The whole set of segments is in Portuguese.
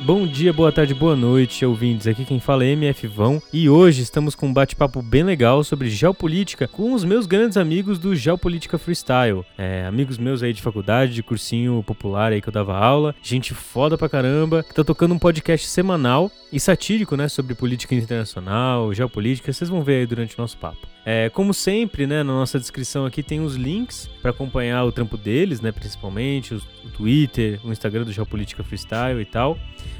Bom dia, boa tarde, boa noite, ouvintes. Aqui quem fala é MF Vão e hoje estamos com um bate-papo bem legal sobre geopolítica com os meus grandes amigos do Geopolítica Freestyle. É, amigos meus aí de faculdade, de cursinho popular aí que eu dava aula, gente foda pra caramba, que tá tocando um podcast semanal e satírico, né, sobre política internacional, geopolítica, vocês vão ver aí durante o nosso papo. É, como sempre, né, na nossa descrição aqui tem os links para acompanhar o trampo deles, né, principalmente o, Twitter, o Instagram do Geopolítica Freestyle e tal.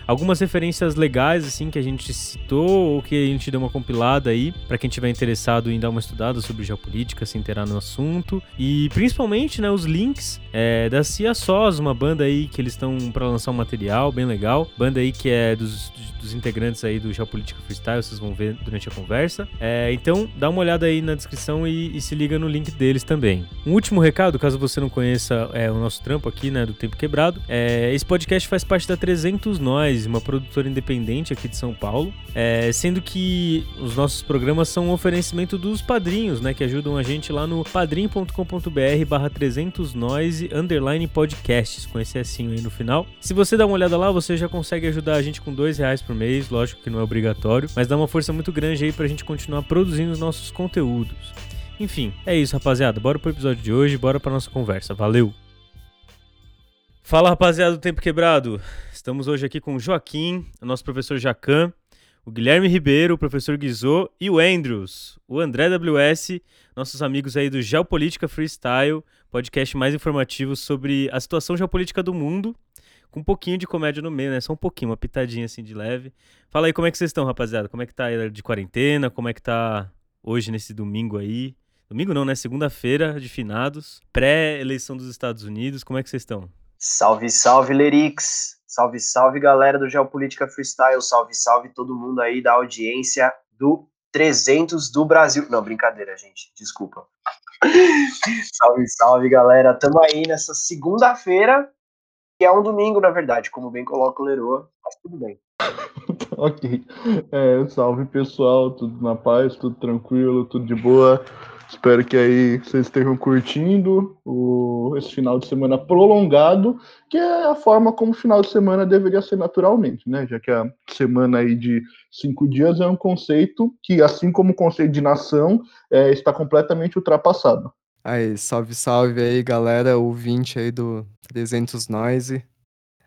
Algumas referências legais assim que a gente citou ou que a gente deu uma compilada aí para quem tiver interessado em dar uma estudada sobre geopolítica, se inteirar no assunto e principalmente, né, os links é, da Cia Sós, uma banda aí que eles estão para lançar um material bem legal, banda aí que é dos, dos integrantes aí do Geopolítica Freestyle, vocês vão ver durante a conversa. É, então dá uma olhada aí na descrição e, e, se liga no link deles também. Um último recado, caso você não conheça é, o nosso trampo aqui, né, do Tempo Quebrado, é, esse podcast faz parte da 300 Nós uma produtora independente aqui de São Paulo, é, sendo que os nossos programas são um oferecimento dos padrinhos, né, que ajudam a gente lá no padrim.com.br barra 300 noise underline podcasts, com esse assim aí no final. Se você dá uma olhada lá, você já consegue ajudar a gente com dois reais por mês, lógico que não é obrigatório, mas dá uma força muito grande aí pra gente continuar produzindo os nossos conteúdos. Enfim, é isso, rapaziada. Bora pro episódio de hoje, bora pra nossa conversa. Valeu! Fala, rapaziada do Tempo Quebrado. Estamos hoje aqui com o Joaquim, o nosso professor Jacan, o Guilherme Ribeiro, o professor Guizot e o Andrews, o André WS, nossos amigos aí do Geopolítica Freestyle, podcast mais informativo sobre a situação geopolítica do mundo, com um pouquinho de comédia no meio, né? Só um pouquinho, uma pitadinha assim de leve. Fala aí como é que vocês estão, rapaziada? Como é que tá aí de quarentena? Como é que tá hoje nesse domingo aí? Domingo não, né? Segunda-feira de finados, pré-eleição dos Estados Unidos. Como é que vocês estão? Salve, salve, Lerix! Salve, salve, galera do Geopolítica Freestyle! Salve, salve todo mundo aí da audiência do 300 do Brasil. Não, brincadeira, gente, desculpa. salve, salve, galera! Tamo aí nessa segunda-feira, que é um domingo, na verdade, como bem coloca o Leroa, mas tudo bem. ok. É, salve, pessoal, tudo na paz, tudo tranquilo, tudo de boa. Espero que aí vocês estejam curtindo o, esse final de semana prolongado, que é a forma como o final de semana deveria ser naturalmente, né? Já que a semana aí de cinco dias é um conceito que, assim como o conceito de nação, é, está completamente ultrapassado. Aí, salve, salve aí, galera, ouvinte aí do 300 Noise.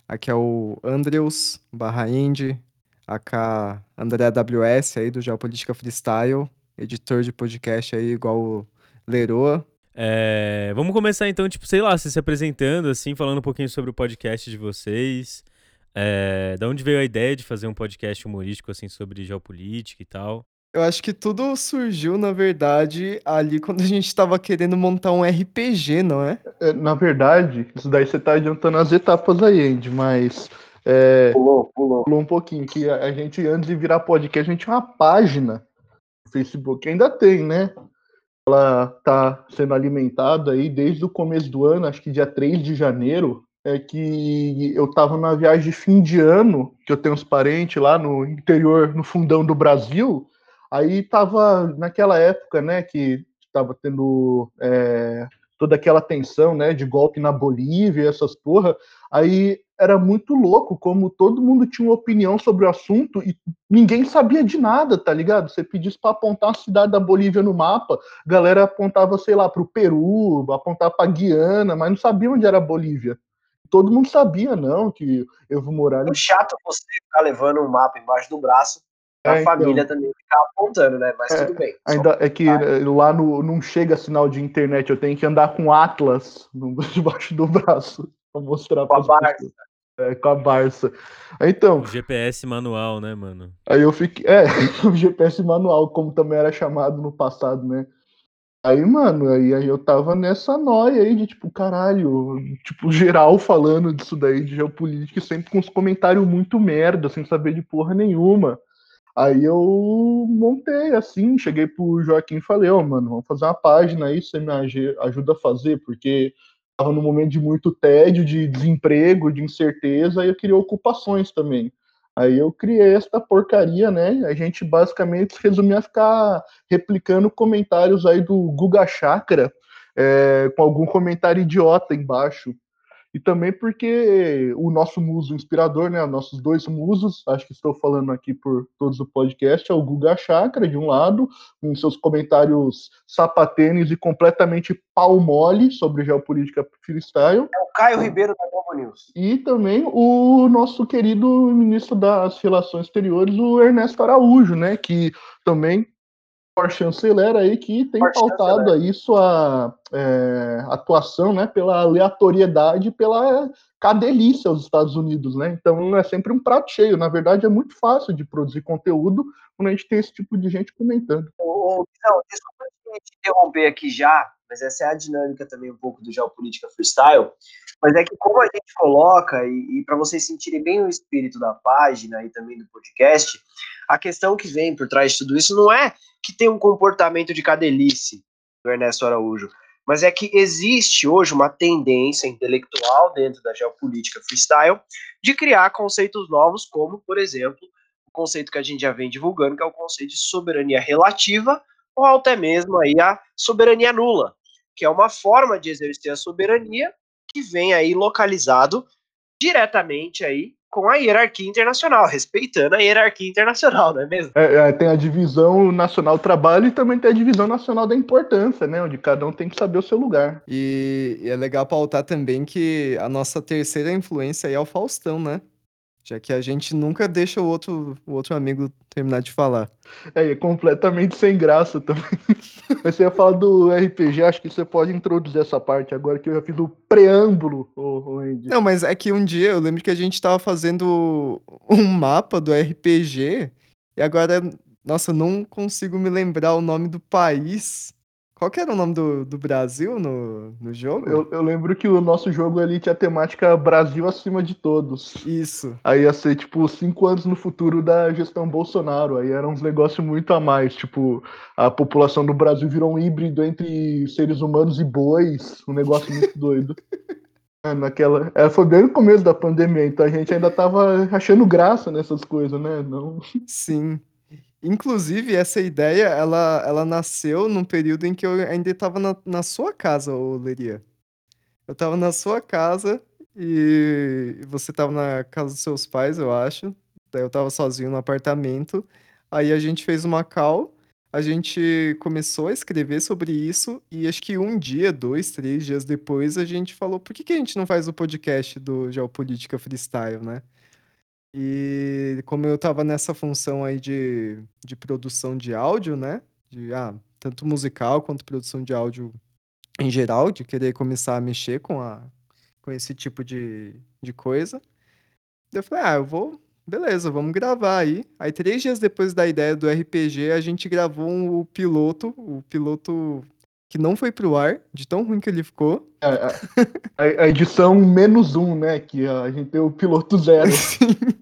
Aqui é o Andrews, barra Indy, AK André AWS aí do Geopolítica Freestyle editor de podcast aí, igual o Leroa. É, vamos começar então, tipo, sei lá, se, se apresentando, assim, falando um pouquinho sobre o podcast de vocês. É, da onde veio a ideia de fazer um podcast humorístico, assim, sobre geopolítica e tal? Eu acho que tudo surgiu, na verdade, ali quando a gente estava querendo montar um RPG, não é? é? Na verdade, isso daí você tá adiantando as etapas aí, Andy, mas. É, pulou, pulou. Pulou um pouquinho. Que a, a gente, antes de virar podcast, a gente tinha uma página Facebook ainda tem, né? Ela está sendo alimentada aí desde o começo do ano, acho que dia 3 de janeiro, é que eu estava na viagem de fim de ano, que eu tenho uns parentes lá no interior, no fundão do Brasil, aí estava naquela época, né, que estava tendo é, toda aquela tensão, né, de golpe na Bolívia, essas porra, aí era muito louco como todo mundo tinha uma opinião sobre o assunto e ninguém sabia de nada, tá ligado? Você pedisse para apontar a cidade da Bolívia no mapa, a galera apontava, sei lá, para o Peru, apontava para Guiana, mas não sabia onde era a Bolívia. Todo mundo sabia, não, que Evo Morales. É chato você ficar levando um mapa embaixo do braço a é, então. família então, também ficar apontando, né? Mas é, tudo bem. Ainda é que lá no, não chega sinal de internet, eu tenho que andar com Atlas debaixo do braço para mostrar para pessoas. É, com a Barça. Então. O GPS manual, né, mano? Aí eu fiquei. É, o GPS manual, como também era chamado no passado, né? Aí, mano, aí, aí eu tava nessa noia aí de tipo, caralho, tipo, geral falando disso daí, de geopolítica, sempre com os comentários muito merda, sem saber de porra nenhuma. Aí eu montei assim, cheguei pro Joaquim e falei, ó, oh, mano, vamos fazer uma página aí, você me ajuda a fazer, porque estava num momento de muito tédio, de desemprego, de incerteza, e eu queria ocupações também. Aí eu criei esta porcaria, né? A gente basicamente resumia ficar replicando comentários aí do Guga Chakra, é, com algum comentário idiota embaixo. E também porque o nosso muso inspirador, né, nossos dois musos, acho que estou falando aqui por todos o podcast, é o Guga Chakra, de um lado, com seus comentários sapatênis e completamente pau mole sobre geopolítica freestyle. É o Caio Ribeiro da Globo News. E também o nosso querido ministro das Relações Exteriores, o Ernesto Araújo, né, que também chanceler aí que tem pautado aí sua é, atuação, né, pela aleatoriedade, pela cadelícia aos Estados Unidos, né? Então é sempre um prato cheio. Na verdade, é muito fácil de produzir conteúdo quando a gente tem esse tipo de gente comentando. Ô, não, desculpa te interromper aqui já, mas essa é a dinâmica também um pouco do Geopolítica Freestyle. Mas é que como a gente coloca, e, e para vocês sentirem bem o espírito da página e também do podcast, a questão que vem por trás de tudo isso não é que tem um comportamento de cadelice do Ernesto Araújo, mas é que existe hoje uma tendência intelectual dentro da geopolítica freestyle de criar conceitos novos, como, por exemplo, o conceito que a gente já vem divulgando, que é o conceito de soberania relativa, ou até mesmo aí a soberania nula, que é uma forma de exercer a soberania que vem aí localizado diretamente aí com a hierarquia internacional, respeitando a hierarquia internacional, não é mesmo? É, é, tem a divisão nacional do trabalho e também tem a divisão nacional da importância, né? Onde cada um tem que saber o seu lugar. E, e é legal pautar também que a nossa terceira influência é o Faustão, né? Já que a gente nunca deixa o outro, o outro amigo terminar de falar. É, é completamente sem graça também. Mas você ia falar do RPG, acho que você pode introduzir essa parte agora que eu já fiz o preâmbulo, Andy. Não, mas é que um dia eu lembro que a gente estava fazendo um mapa do RPG e agora, nossa, eu não consigo me lembrar o nome do país qual que era o nome do, do Brasil no, no jogo? Eu, eu lembro que o nosso jogo ali tinha a temática Brasil acima de todos. Isso. Aí ia ser, tipo, cinco anos no futuro da gestão Bolsonaro. Aí era uns negócios muito a mais. Tipo, a população do Brasil virou um híbrido entre seres humanos e bois. Um negócio muito doido. É, naquela, é, foi bem no começo da pandemia, então a gente ainda tava achando graça nessas coisas, né? Não... Sim. Inclusive, essa ideia, ela, ela nasceu num período em que eu ainda estava na, na sua casa, ô Leria. Eu estava na sua casa e você estava na casa dos seus pais, eu acho. Daí eu estava sozinho no apartamento. Aí a gente fez uma call, a gente começou a escrever sobre isso e acho que um dia, dois, três dias depois, a gente falou, por que, que a gente não faz o podcast do Geopolítica Freestyle, né? E como eu estava nessa função aí de, de produção de áudio, né? De, ah, tanto musical quanto produção de áudio em geral, de querer começar a mexer com, a, com esse tipo de, de coisa. Eu falei, ah, eu vou, beleza, vamos gravar aí. Aí, três dias depois da ideia do RPG, a gente gravou um, o piloto, o piloto que não foi pro ar, de tão ruim que ele ficou. É, a, a, edição menos um, né? Que a gente tem o piloto zero. Ó,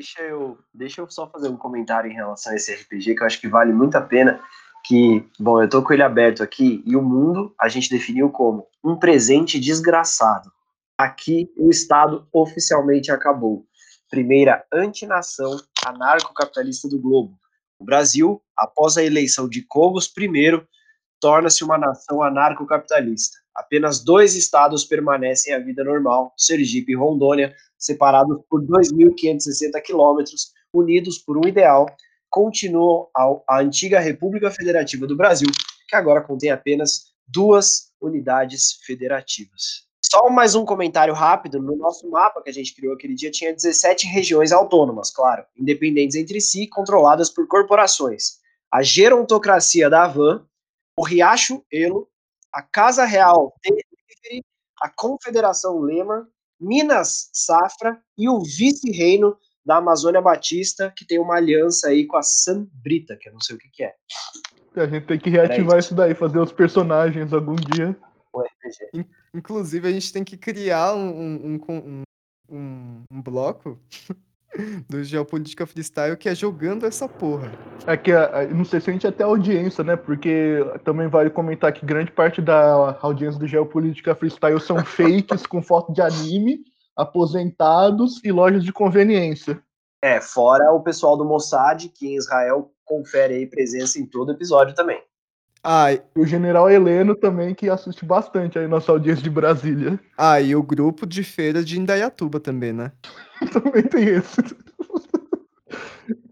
deixa eu, deixa eu só fazer um comentário em relação a esse RPG que eu acho que vale muito a pena. Que, bom, eu tô com ele aberto aqui e o mundo a gente definiu como um presente desgraçado. Aqui o Estado oficialmente acabou. Primeira antinação anarcocapitalista do globo. O Brasil, após a eleição de Cogos I, torna-se uma nação anarcocapitalista. Apenas dois estados permanecem a vida normal, Sergipe e Rondônia, separados por 2.560 quilômetros, unidos por um ideal, continuam a, a antiga República Federativa do Brasil, que agora contém apenas duas unidades federativas. Só mais um comentário rápido: no nosso mapa que a gente criou aquele dia, tinha 17 regiões autônomas, claro, independentes entre si, controladas por corporações. A gerontocracia da Havan o Riacho Elo, a Casa Real Delivery, a Confederação Lema, Minas Safra e o vice-reino da Amazônia Batista, que tem uma aliança aí com a Sambrita, que eu não sei o que, que é. A gente tem que reativar isso daí, fazer os personagens algum dia. O RPG. Inclusive, a gente tem que criar um, um, um, um bloco do Geopolítica Freestyle, que é jogando essa porra. É que, não sei se a gente até audiência, né? Porque também vale comentar que grande parte da audiência do Geopolítica Freestyle são fakes com foto de anime, aposentados e lojas de conveniência. É, fora o pessoal do Mossad, que em Israel confere aí presença em todo episódio também. Ah, e o general Heleno também, que assiste bastante aí nossa audiência de Brasília. Ah, e o grupo de feira de Indaiatuba também, né? também tem esse.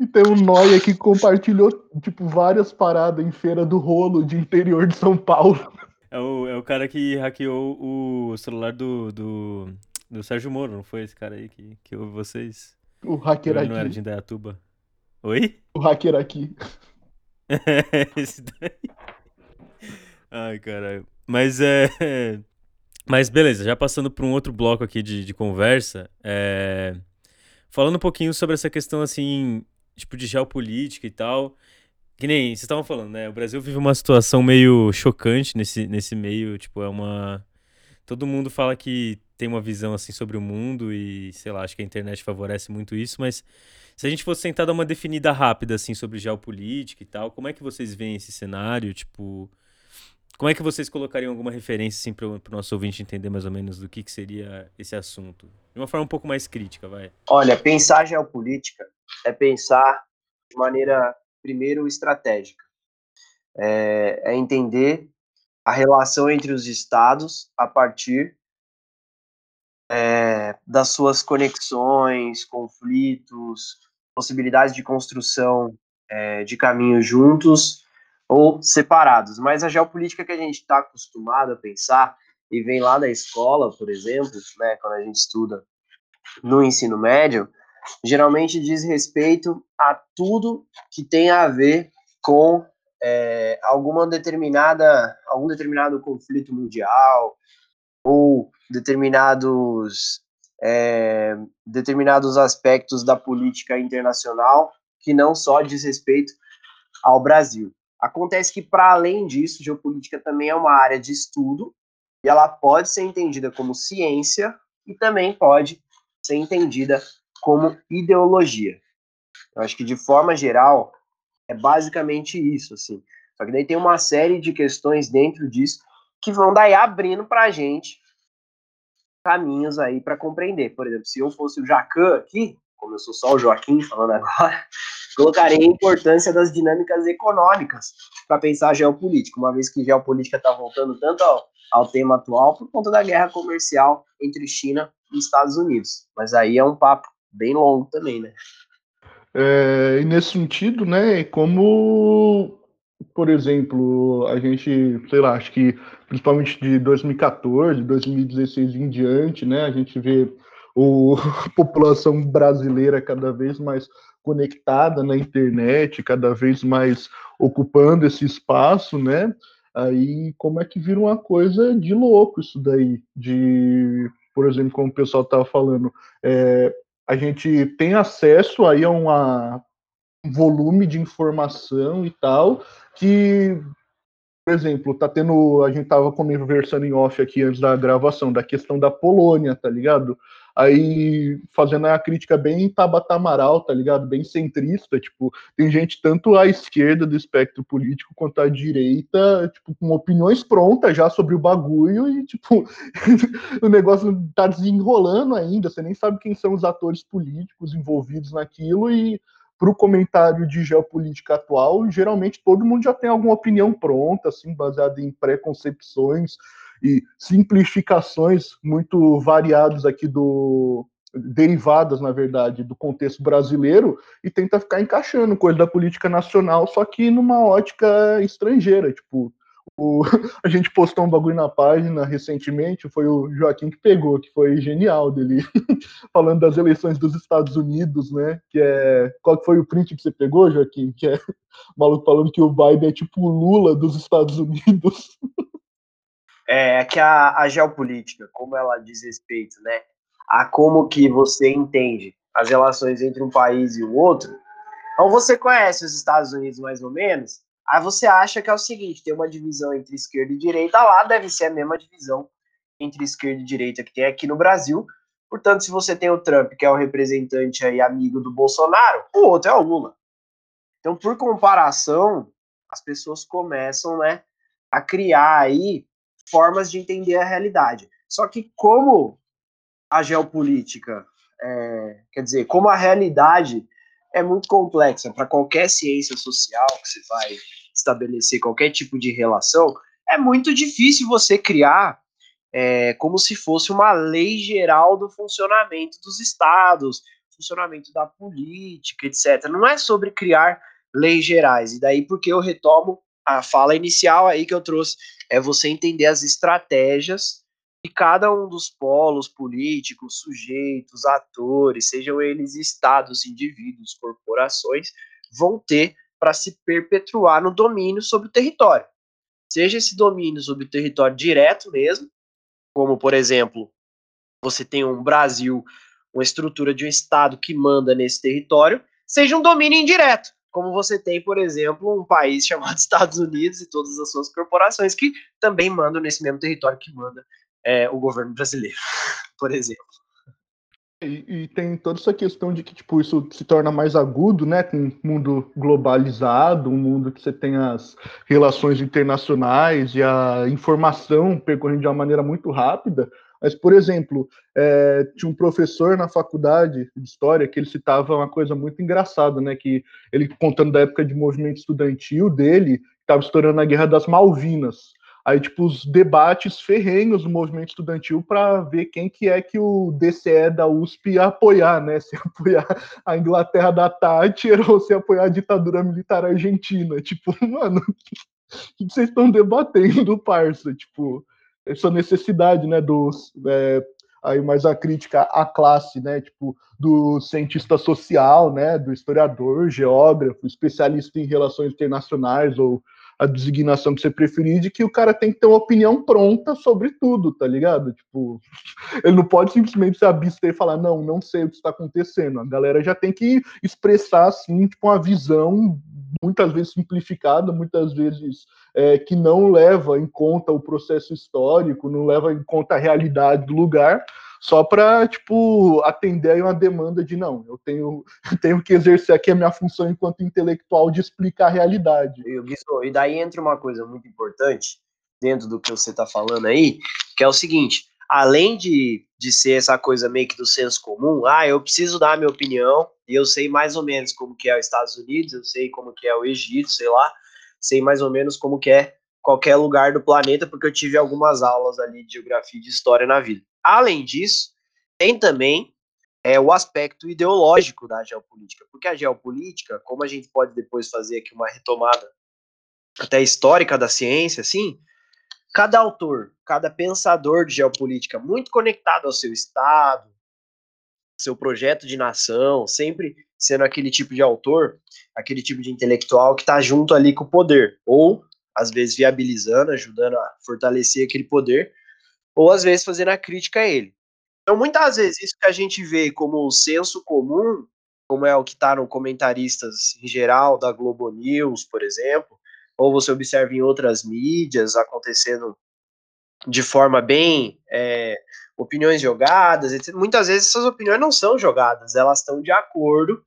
e tem um Noia que compartilhou, tipo, várias paradas em feira do rolo de interior de São Paulo. É o, é o cara que hackeou o celular do, do, do Sérgio Moro, não foi esse cara aí que, que ouve vocês? O hacker Ele aqui. não era de Indaiatuba. Oi? O hacker aqui. esse daí. Ai, caralho. Mas é. Mas beleza, já passando para um outro bloco aqui de, de conversa, é... falando um pouquinho sobre essa questão assim, tipo de geopolítica e tal. Que nem vocês estavam falando, né? O Brasil vive uma situação meio chocante nesse, nesse meio, tipo, é uma. Todo mundo fala que tem uma visão assim sobre o mundo e, sei lá, acho que a internet favorece muito isso, mas se a gente fosse tentar dar uma definida rápida assim sobre geopolítica e tal, como é que vocês veem esse cenário? Tipo, como é que vocês colocariam alguma referência assim, para o nosso ouvinte entender mais ou menos do que, que seria esse assunto? De uma forma um pouco mais crítica, vai. Olha, pensar geopolítica é pensar de maneira, primeiro, estratégica. É, é entender a relação entre os estados a partir é, das suas conexões, conflitos, possibilidades de construção é, de caminhos juntos ou separados. Mas a geopolítica que a gente está acostumado a pensar e vem lá da escola, por exemplo, né, quando a gente estuda no ensino médio, geralmente diz respeito a tudo que tem a ver com é, alguma determinada algum determinado conflito mundial ou determinados é, determinados aspectos da política internacional que não só diz respeito ao Brasil. Acontece que, para além disso, geopolítica também é uma área de estudo e ela pode ser entendida como ciência e também pode ser entendida como ideologia. Eu acho que, de forma geral, é basicamente isso, assim. Só que daí tem uma série de questões dentro disso que vão daí abrindo para a gente caminhos aí para compreender. Por exemplo, se eu fosse o Jacan aqui, como eu sou só o Joaquim falando agora, colocaria a importância das dinâmicas econômicas para pensar geopolítica, uma vez que geopolítica está voltando tanto ao, ao tema atual por conta da guerra comercial entre China e Estados Unidos. Mas aí é um papo bem longo também, né? É, e nesse sentido, né, como, por exemplo, a gente, sei lá, acho que principalmente de 2014, 2016 em diante, né, a gente vê o, a população brasileira cada vez mais conectada na internet, cada vez mais ocupando esse espaço, né? Aí como é que vira uma coisa de louco isso daí, de, por exemplo, como o pessoal estava falando, é, a gente tem acesso aí a uma, um volume de informação e tal que por exemplo, tá tendo. A gente tava conversando em off aqui antes da gravação, da questão da Polônia, tá ligado? Aí fazendo a crítica bem Tabata Amaral, tá ligado? Bem centrista, tipo, tem gente tanto à esquerda do espectro político quanto à direita, tipo, com opiniões prontas já sobre o bagulho e, tipo, o negócio tá desenrolando ainda, você nem sabe quem são os atores políticos envolvidos naquilo e para o comentário de geopolítica atual, geralmente todo mundo já tem alguma opinião pronta, assim, baseada em preconcepções e simplificações muito variadas aqui do derivadas, na verdade, do contexto brasileiro e tenta ficar encaixando coisa da política nacional, só que numa ótica estrangeira, tipo, o, a gente postou um bagulho na página recentemente, foi o Joaquim que pegou, que foi genial dele, falando das eleições dos Estados Unidos, né? Que é. Qual foi o print que você pegou, Joaquim? Que é o maluco falando que o Biden é tipo o Lula dos Estados Unidos. É, é que a, a geopolítica, como ela diz respeito, né? A como que você entende as relações entre um país e o outro. Então você conhece os Estados Unidos mais ou menos, Aí você acha que é o seguinte: tem uma divisão entre esquerda e direita, lá deve ser a mesma divisão entre esquerda e direita que tem aqui no Brasil. Portanto, se você tem o Trump, que é o representante aí amigo do Bolsonaro, o outro é o Lula. Então, por comparação, as pessoas começam, né, a criar aí formas de entender a realidade. Só que como a geopolítica, é, quer dizer, como a realidade é muito complexa para qualquer ciência social que você vai estabelecer qualquer tipo de relação, é muito difícil você criar é, como se fosse uma lei geral do funcionamento dos estados, funcionamento da política, etc. Não é sobre criar leis gerais. E daí porque eu retomo a fala inicial aí que eu trouxe, é você entender as estratégias que cada um dos polos políticos, sujeitos, atores, sejam eles estados, indivíduos, corporações, vão ter para se perpetuar no domínio sobre o território. Seja esse domínio sobre o território direto mesmo, como por exemplo, você tem um Brasil, uma estrutura de um estado que manda nesse território, seja um domínio indireto, como você tem, por exemplo, um país chamado Estados Unidos e todas as suas corporações que também mandam nesse mesmo território que manda é, o governo brasileiro, por exemplo. E, e, tem toda essa questão de que tipo isso se torna mais agudo, né, com um mundo globalizado, um mundo que você tem as relações internacionais e a informação percorrendo de uma maneira muito rápida. Mas, por exemplo, é, tinha um professor na faculdade de história que ele citava uma coisa muito engraçada, né, que ele contando da época de movimento estudantil dele, estava estourando a Guerra das Malvinas. Aí, tipo, os debates ferrenhos do movimento estudantil para ver quem que é que o DCE da USP ia apoiar, né? Se apoiar a Inglaterra da Thatcher ou se apoiar a ditadura militar argentina. Tipo, mano, o que vocês estão debatendo, parça? Tipo, essa necessidade, né, dos... É, aí mais a crítica à classe, né, tipo, do cientista social, né, do historiador, geógrafo, especialista em relações internacionais ou a designação que você preferir, de que o cara tem que ter uma opinião pronta sobre tudo, tá ligado? Tipo, ele não pode simplesmente se abster e falar, não, não sei o que está acontecendo. A galera já tem que expressar, assim, tipo, uma visão muitas vezes simplificada, muitas vezes é, que não leva em conta o processo histórico, não leva em conta a realidade do lugar, só para tipo atender uma demanda de não, eu tenho, tenho que exercer aqui a minha função enquanto intelectual de explicar a realidade. E daí entra uma coisa muito importante dentro do que você está falando aí, que é o seguinte: além de, de ser essa coisa meio que do senso comum, ah, eu preciso dar a minha opinião, e eu sei mais ou menos como que é os Estados Unidos, eu sei como que é o Egito, sei lá, sei mais ou menos como que é qualquer lugar do planeta, porque eu tive algumas aulas ali de geografia e de história na vida. Além disso, tem também é, o aspecto ideológico da geopolítica, porque a geopolítica, como a gente pode depois fazer aqui uma retomada até histórica da ciência, assim, cada autor, cada pensador de geopolítica muito conectado ao seu estado, seu projeto de nação, sempre sendo aquele tipo de autor, aquele tipo de intelectual que está junto ali com o poder, ou às vezes viabilizando, ajudando a fortalecer aquele poder, ou às vezes fazendo a crítica a ele. Então, muitas vezes, isso que a gente vê como o senso comum, como é o que está no comentaristas em geral da Globo News, por exemplo, ou você observa em outras mídias acontecendo de forma bem é, opiniões jogadas, etc. Muitas vezes essas opiniões não são jogadas, elas estão de acordo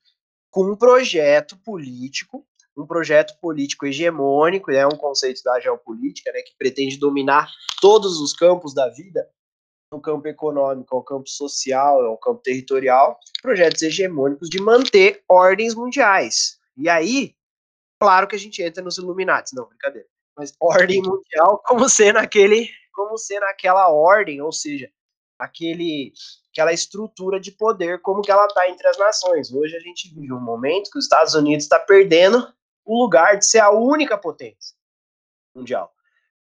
com um projeto político, um projeto político hegemônico, é um conceito da geopolítica, né, que pretende dominar todos os campos da vida, no campo econômico, ao campo social, ao campo territorial, projetos hegemônicos de manter ordens mundiais. E aí, claro que a gente entra nos Illuminati, não, brincadeira. Mas ordem mundial como sendo aquele, como sendo aquela ordem, ou seja, aquele aquela estrutura de poder como que ela está entre as nações. Hoje a gente vive um momento que os Estados Unidos está perdendo o lugar de ser a única potência mundial.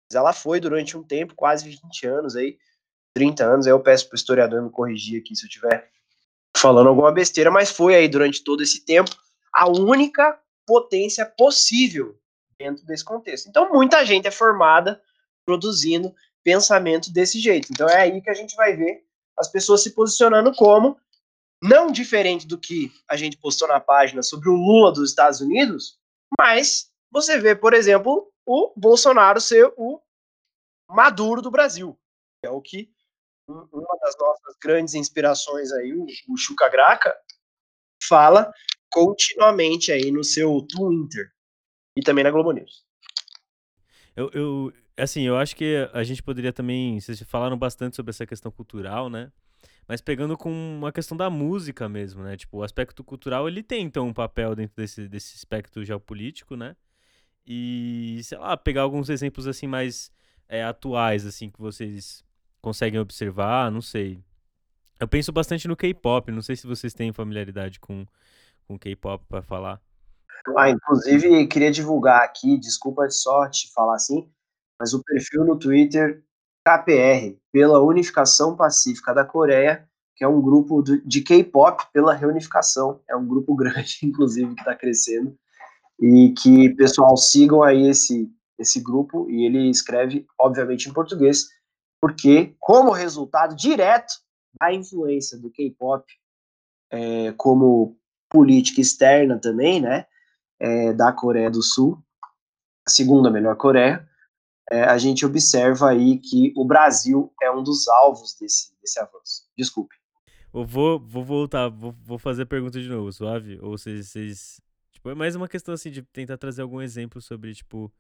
Mas ela foi durante um tempo, quase 20 anos aí, 30 anos, aí eu peço para o historiador me corrigir aqui se eu estiver falando alguma besteira, mas foi aí durante todo esse tempo a única potência possível dentro desse contexto. Então muita gente é formada produzindo pensamento desse jeito. Então é aí que a gente vai ver as pessoas se posicionando como não diferente do que a gente postou na página sobre o Lula dos Estados Unidos, mas você vê, por exemplo, o Bolsonaro ser o Maduro do Brasil, é o que uma das nossas grandes inspirações aí, o, o Chuca Graca, fala continuamente aí no seu Twitter e também na Globo News. Eu, eu, assim, eu acho que a gente poderia também, vocês falaram bastante sobre essa questão cultural, né? Mas pegando com uma questão da música mesmo, né? Tipo, o aspecto cultural, ele tem, então, um papel dentro desse, desse aspecto geopolítico, né? e, sei lá, pegar alguns exemplos assim mais é, atuais, assim, que vocês conseguem observar, não sei. Eu penso bastante no K-pop, não sei se vocês têm familiaridade com, com K-pop para falar. Ah, inclusive, queria divulgar aqui, desculpa de sorte falar assim, mas o perfil no Twitter KPR, pela Unificação Pacífica da Coreia, que é um grupo de K-pop pela reunificação. É um grupo grande, inclusive, que está crescendo. E que, pessoal, sigam aí esse, esse grupo. E ele escreve, obviamente, em português, porque, como resultado direto da influência do K-pop é, como política externa também, né, é, da Coreia do Sul, a segunda melhor Coreia, é, a gente observa aí que o Brasil é um dos alvos desse, desse avanço. Desculpe. Eu vou, vou voltar, vou, vou fazer a pergunta de novo, suave? Ou vocês, vocês. Tipo, é mais uma questão assim de tentar trazer algum exemplo sobre, tipo,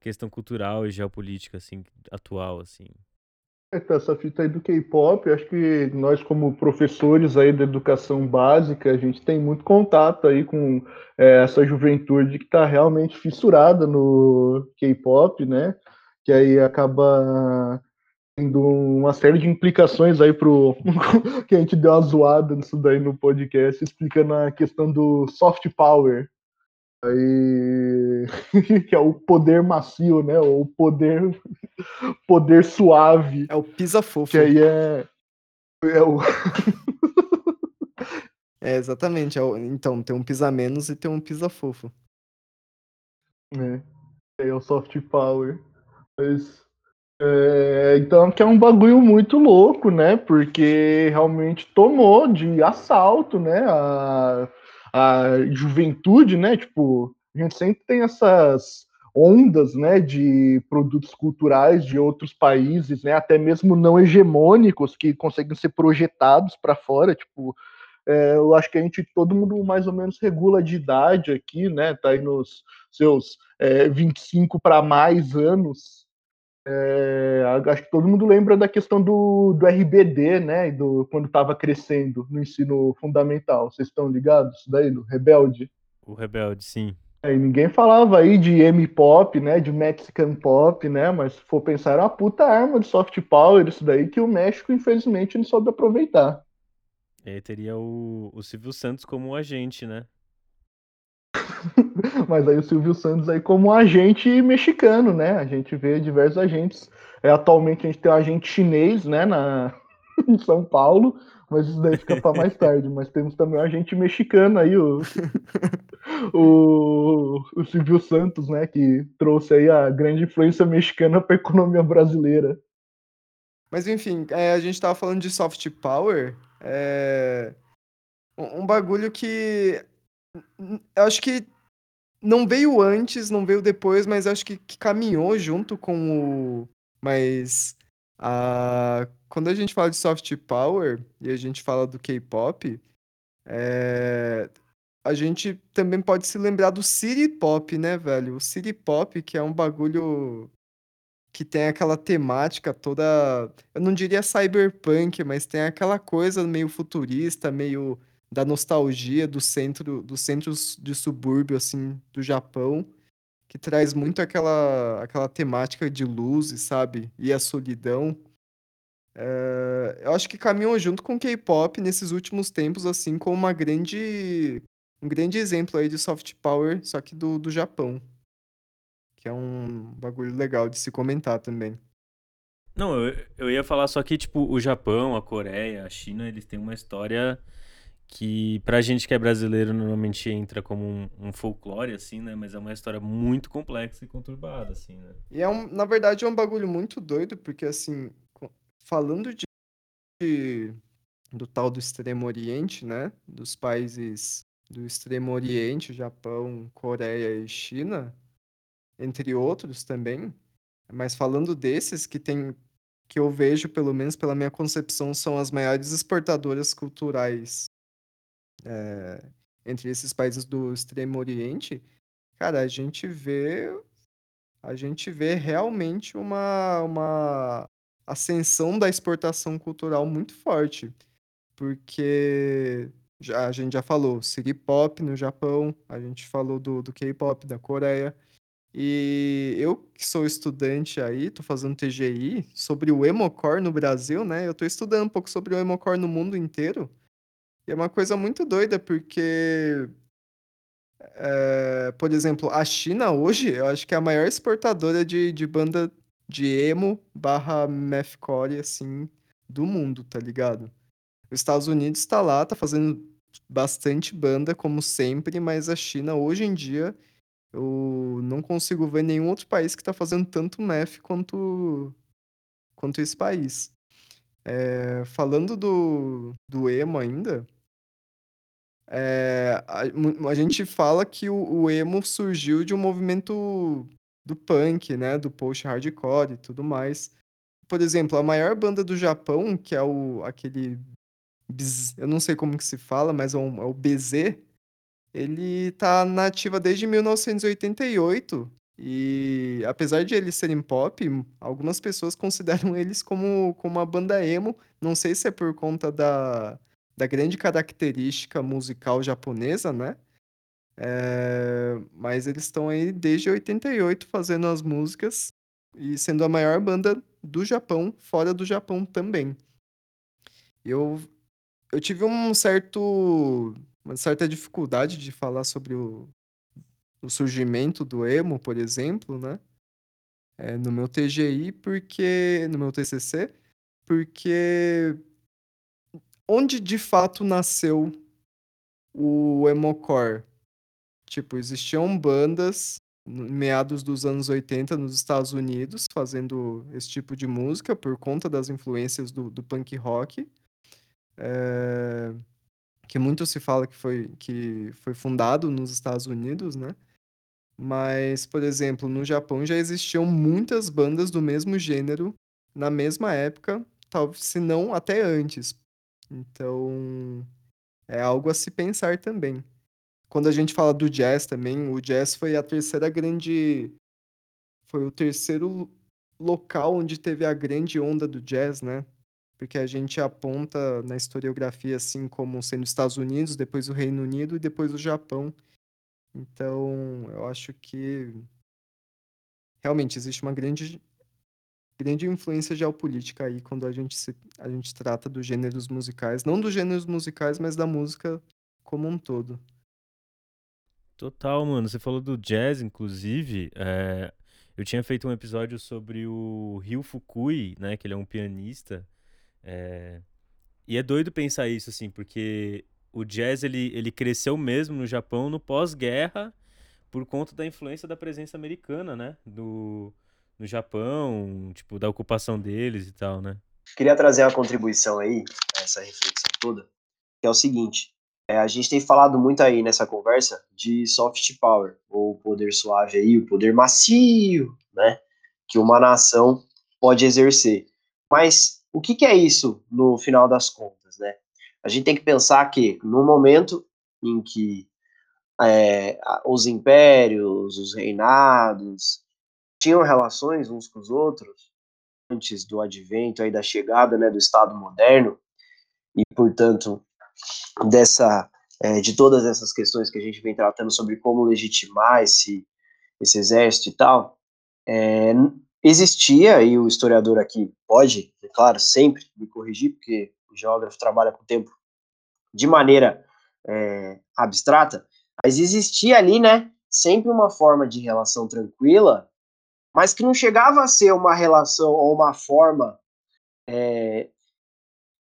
questão cultural e geopolítica, assim, atual, assim. Então, essa fita aí do K-pop, acho que nós como professores aí da educação básica, a gente tem muito contato aí com é, essa juventude que está realmente fissurada no K-pop, né? Que aí acaba tendo uma série de implicações aí pro que a gente deu uma zoada nisso daí no podcast, explicando a questão do soft power. Aí que é o poder macio, né? O poder poder suave. É o pisa fofo. Que aí é é o É, exatamente. É o... Então, tem um pisa menos e tem um pisa fofo. É. É o soft power. Mas é, então, que é um bagulho muito louco, né? Porque realmente tomou de assalto, né? A, a juventude, né? Tipo, a gente sempre tem essas ondas, né? De produtos culturais de outros países, né? Até mesmo não hegemônicos que conseguem ser projetados para fora, tipo. É, eu acho que a gente, todo mundo mais ou menos regula de idade aqui, né? Tá aí nos seus é, 25 para mais anos, é, acho que todo mundo lembra da questão do, do RBD, né? Do, quando estava crescendo no ensino fundamental. Vocês estão ligados isso daí, do Rebelde? O Rebelde, sim. É, ninguém falava aí de M-pop, né? De Mexican pop, né? Mas se for pensar, era uma puta arma de soft power isso daí que o México, infelizmente, não soube aproveitar. E aí teria o, o Silvio Santos como um agente, né? Mas aí o Silvio Santos aí como agente mexicano, né? A gente vê diversos agentes. É, atualmente a gente tem um agente chinês, né, na, em São Paulo, mas isso daí fica para mais tarde. Mas temos também um agente mexicano aí, o, o, o Silvio Santos, né, que trouxe aí a grande influência mexicana para a economia brasileira. Mas enfim, é, a gente tava falando de soft power, é... um bagulho que eu acho que não veio antes, não veio depois, mas acho que, que caminhou junto com o. Mas a... quando a gente fala de soft power e a gente fala do K-pop, é... a gente também pode se lembrar do city pop, né, velho? O city pop, que é um bagulho que tem aquela temática toda. Eu não diria cyberpunk, mas tem aquela coisa meio futurista, meio da nostalgia do centro, dos centros de subúrbio, assim, do Japão, que traz muito aquela, aquela temática de luzes, sabe? E a solidão. É, eu acho que caminham junto com o K-pop nesses últimos tempos, assim, com uma grande, um grande exemplo aí de soft power, só que do, do Japão. Que é um bagulho legal de se comentar também. Não, eu, eu ia falar só que, tipo, o Japão, a Coreia, a China, eles têm uma história que pra gente que é brasileiro normalmente entra como um, um, folclore, assim, né? Mas é uma história muito complexa e conturbada, assim, né? E é um, na verdade é um bagulho muito doido, porque assim, falando de, de do tal do Extremo Oriente, né? Dos países do Extremo Oriente, Japão, Coreia e China, entre outros também. Mas falando desses que tem que eu vejo, pelo menos pela minha concepção, são as maiores exportadoras culturais é, entre esses países do Extremo Oriente, cara, a gente vê a gente vê realmente uma, uma ascensão da exportação cultural muito forte, porque já, a gente já falou City Pop no Japão, a gente falou do, do K-Pop da Coreia, E eu que sou estudante aí, tô fazendo TGI, sobre o emocore no Brasil, né? Eu tô estudando um pouco sobre o emocore no mundo inteiro. E é uma coisa muito doida, porque, é, por exemplo, a China hoje, eu acho que é a maior exportadora de, de banda de emo barra mathcore, assim, do mundo, tá ligado? Os Estados Unidos tá lá, tá fazendo bastante banda, como sempre, mas a China, hoje em dia, eu não consigo ver nenhum outro país que tá fazendo tanto math quanto, quanto esse país. É, falando do, do emo ainda, é, a, a, gente fala que o, o, emo surgiu de um movimento do punk, né, do post-hardcore e tudo mais. Por exemplo, a maior banda do Japão, que é o aquele eu não sei como que se fala, mas é, um, é o BZ, ele tá na ativa desde 1988 e apesar de eles serem pop, algumas pessoas consideram eles como, como uma banda emo. Não sei se é por conta da, da grande característica musical japonesa, né? É, mas eles estão aí desde 88 fazendo as músicas e sendo a maior banda do Japão, fora do Japão também. Eu, eu tive um certo uma certa dificuldade de falar sobre o, o surgimento do emo, por exemplo, né? É, no meu TGI, porque. No meu TCC, porque. Onde de fato nasceu o emocore? Tipo, existiam bandas meados dos anos 80 nos Estados Unidos fazendo esse tipo de música por conta das influências do, do punk rock. É que muito se fala que foi, que foi fundado nos Estados Unidos, né? Mas, por exemplo, no Japão já existiam muitas bandas do mesmo gênero na mesma época, talvez se não até antes. Então, é algo a se pensar também. Quando a gente fala do jazz também, o jazz foi a terceira grande foi o terceiro local onde teve a grande onda do jazz, né? porque a gente aponta na historiografia assim como sendo Estados Unidos, depois o Reino Unido e depois o Japão. Então, eu acho que realmente existe uma grande grande influência geopolítica aí quando a gente se, a gente trata dos gêneros musicais, não dos gêneros musicais, mas da música como um todo. Total, mano. Você falou do jazz, inclusive. É... Eu tinha feito um episódio sobre o Ryo Fukui, né? Que ele é um pianista. É... E é doido pensar isso, assim, porque o jazz ele, ele cresceu mesmo no Japão no pós-guerra por conta da influência da presença americana, né? Do, no Japão, tipo, da ocupação deles e tal, né? Queria trazer uma contribuição aí, essa reflexão toda, que é o seguinte. É, a gente tem falado muito aí nessa conversa de soft power, ou poder suave aí, o poder macio, né? Que uma nação pode exercer. Mas o que, que é isso no final das contas, né? A gente tem que pensar que no momento em que é, os impérios, os reinados tinham relações uns com os outros antes do advento aí da chegada né, do Estado moderno e portanto dessa é, de todas essas questões que a gente vem tratando sobre como legitimar esse esse exército e tal é, existia, e o historiador aqui pode, é claro, sempre me corrigir, porque o geógrafo trabalha com o tempo de maneira é, abstrata, mas existia ali, né, sempre uma forma de relação tranquila, mas que não chegava a ser uma relação ou uma forma é,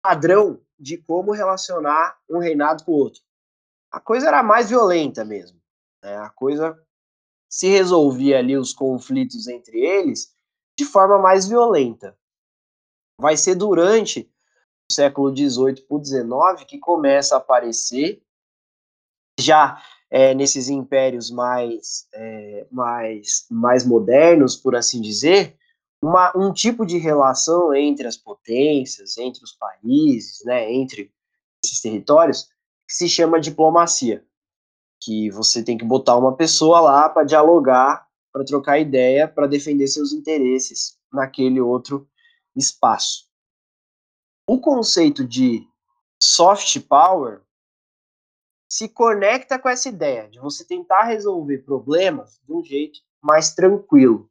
padrão de como relacionar um reinado com o outro. A coisa era mais violenta mesmo. Né? A coisa se resolvia ali os conflitos entre eles de forma mais violenta. Vai ser durante século XVIII para o XIX que começa a aparecer, já é, nesses impérios mais, é, mais, mais modernos, por assim dizer, uma, um tipo de relação entre as potências, entre os países, né, entre esses territórios, que se chama diplomacia que você tem que botar uma pessoa lá para dialogar, para trocar ideia, para defender seus interesses naquele outro espaço. O conceito de soft power se conecta com essa ideia de você tentar resolver problemas de um jeito mais tranquilo.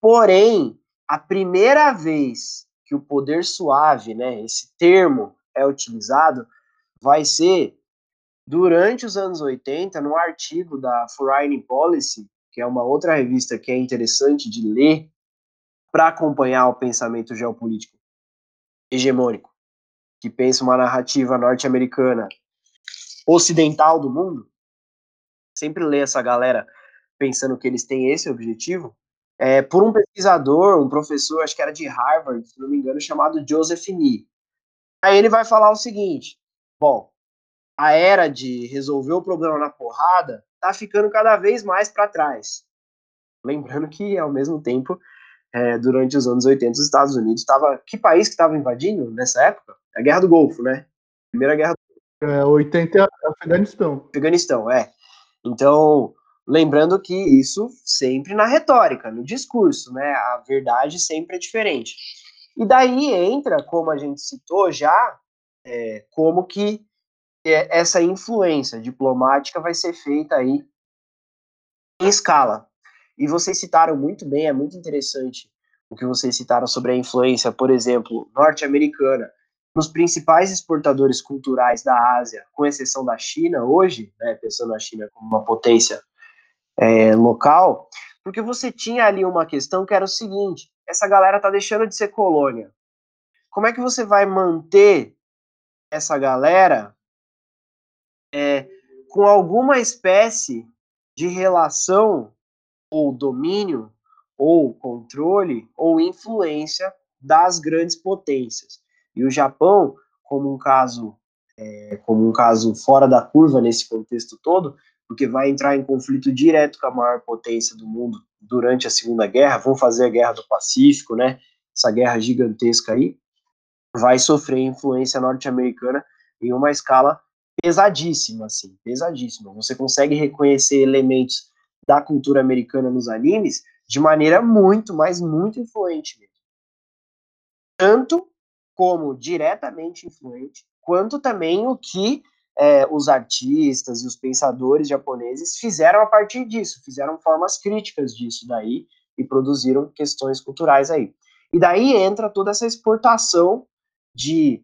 Porém, a primeira vez que o poder suave, né, esse termo é utilizado, vai ser durante os anos 80, num artigo da Foreign Policy, que é uma outra revista que é interessante de ler para acompanhar o pensamento geopolítico hegemônico, que pensa uma narrativa norte-americana ocidental do mundo, sempre lê essa galera pensando que eles têm esse objetivo, é, por um pesquisador, um professor, acho que era de Harvard, se não me engano, chamado Joseph Nee. Aí ele vai falar o seguinte: bom, a era de resolver o problema na porrada tá ficando cada vez mais para trás. Lembrando que, ao mesmo tempo, é, durante os anos 80, os Estados Unidos estava. Que país que estava invadindo nessa época? A Guerra do Golfo, né? Primeira Guerra do Golfo. É, 80 é Afeganistão. Afeganistão, é. Então, lembrando que isso sempre na retórica, no discurso, né? A verdade sempre é diferente. E daí entra, como a gente citou já, é, como que é, essa influência diplomática vai ser feita aí em escala. E vocês citaram muito bem, é muito interessante o que vocês citaram sobre a influência, por exemplo, norte-americana nos principais exportadores culturais da Ásia, com exceção da China hoje, né, pensando na China como uma potência é, local, porque você tinha ali uma questão que era o seguinte: essa galera tá deixando de ser colônia. Como é que você vai manter essa galera é, com alguma espécie de relação ou domínio ou controle ou influência das grandes potências. E o Japão, como um caso é, como um caso fora da curva nesse contexto todo, porque vai entrar em conflito direto com a maior potência do mundo durante a Segunda Guerra, vão fazer a Guerra do Pacífico, né? Essa guerra gigantesca aí, vai sofrer influência norte-americana em uma escala pesadíssima, assim, pesadíssima. Você consegue reconhecer elementos da cultura americana nos animes de maneira muito, mas muito influente mesmo. Tanto como diretamente influente, quanto também o que é, os artistas e os pensadores japoneses fizeram a partir disso, fizeram formas críticas disso daí e produziram questões culturais aí. E daí entra toda essa exportação de,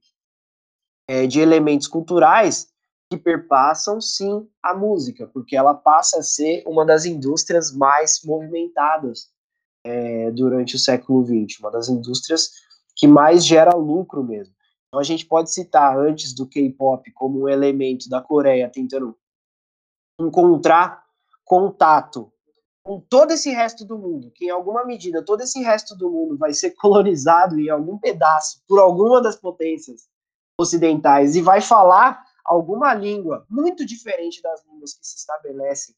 é, de elementos culturais que perpassam sim a música, porque ela passa a ser uma das indústrias mais movimentadas é, durante o século XX, uma das indústrias que mais gera lucro mesmo. Então a gente pode citar antes do K-pop como um elemento da Coreia tentando encontrar contato com todo esse resto do mundo, que em alguma medida todo esse resto do mundo vai ser colonizado em algum pedaço por alguma das potências ocidentais e vai falar alguma língua muito diferente das línguas que se estabelecem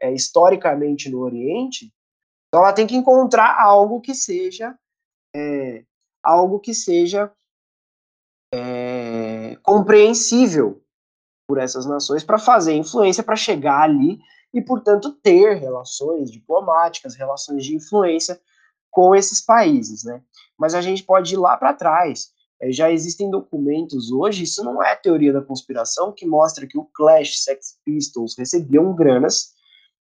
é, historicamente no Oriente, então ela tem que encontrar algo que seja é, algo que seja é, compreensível por essas nações para fazer influência para chegar ali e, portanto, ter relações diplomáticas, relações de influência com esses países, né? Mas a gente pode ir lá para trás já existem documentos hoje, isso não é teoria da conspiração, que mostra que o Clash, Sex Pistols recebiam granas